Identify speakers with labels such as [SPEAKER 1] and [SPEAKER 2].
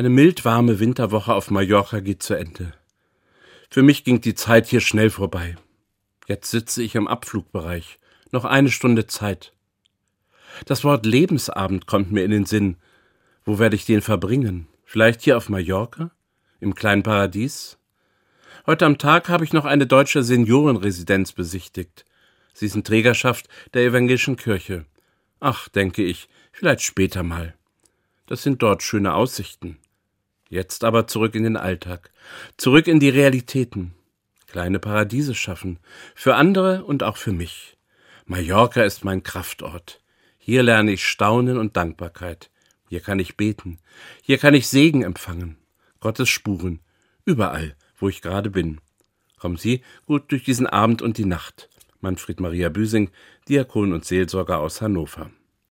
[SPEAKER 1] Eine mild warme Winterwoche auf Mallorca geht zu Ende. Für mich ging die Zeit hier schnell vorbei. Jetzt sitze ich im Abflugbereich. Noch eine Stunde Zeit. Das Wort Lebensabend kommt mir in den Sinn. Wo werde ich den verbringen? Vielleicht hier auf Mallorca? Im kleinen Paradies? Heute am Tag habe ich noch eine deutsche Seniorenresidenz besichtigt. Sie ist in Trägerschaft der evangelischen Kirche. Ach, denke ich, vielleicht später mal. Das sind dort schöne Aussichten. Jetzt aber zurück in den Alltag, zurück in die Realitäten. Kleine Paradiese schaffen, für andere und auch für mich. Mallorca ist mein Kraftort. Hier lerne ich Staunen und Dankbarkeit. Hier kann ich beten. Hier kann ich Segen empfangen. Gottes Spuren. Überall, wo ich gerade bin. Kommen Sie gut durch diesen Abend und die Nacht. Manfred Maria Büsing, Diakon und Seelsorger aus Hannover.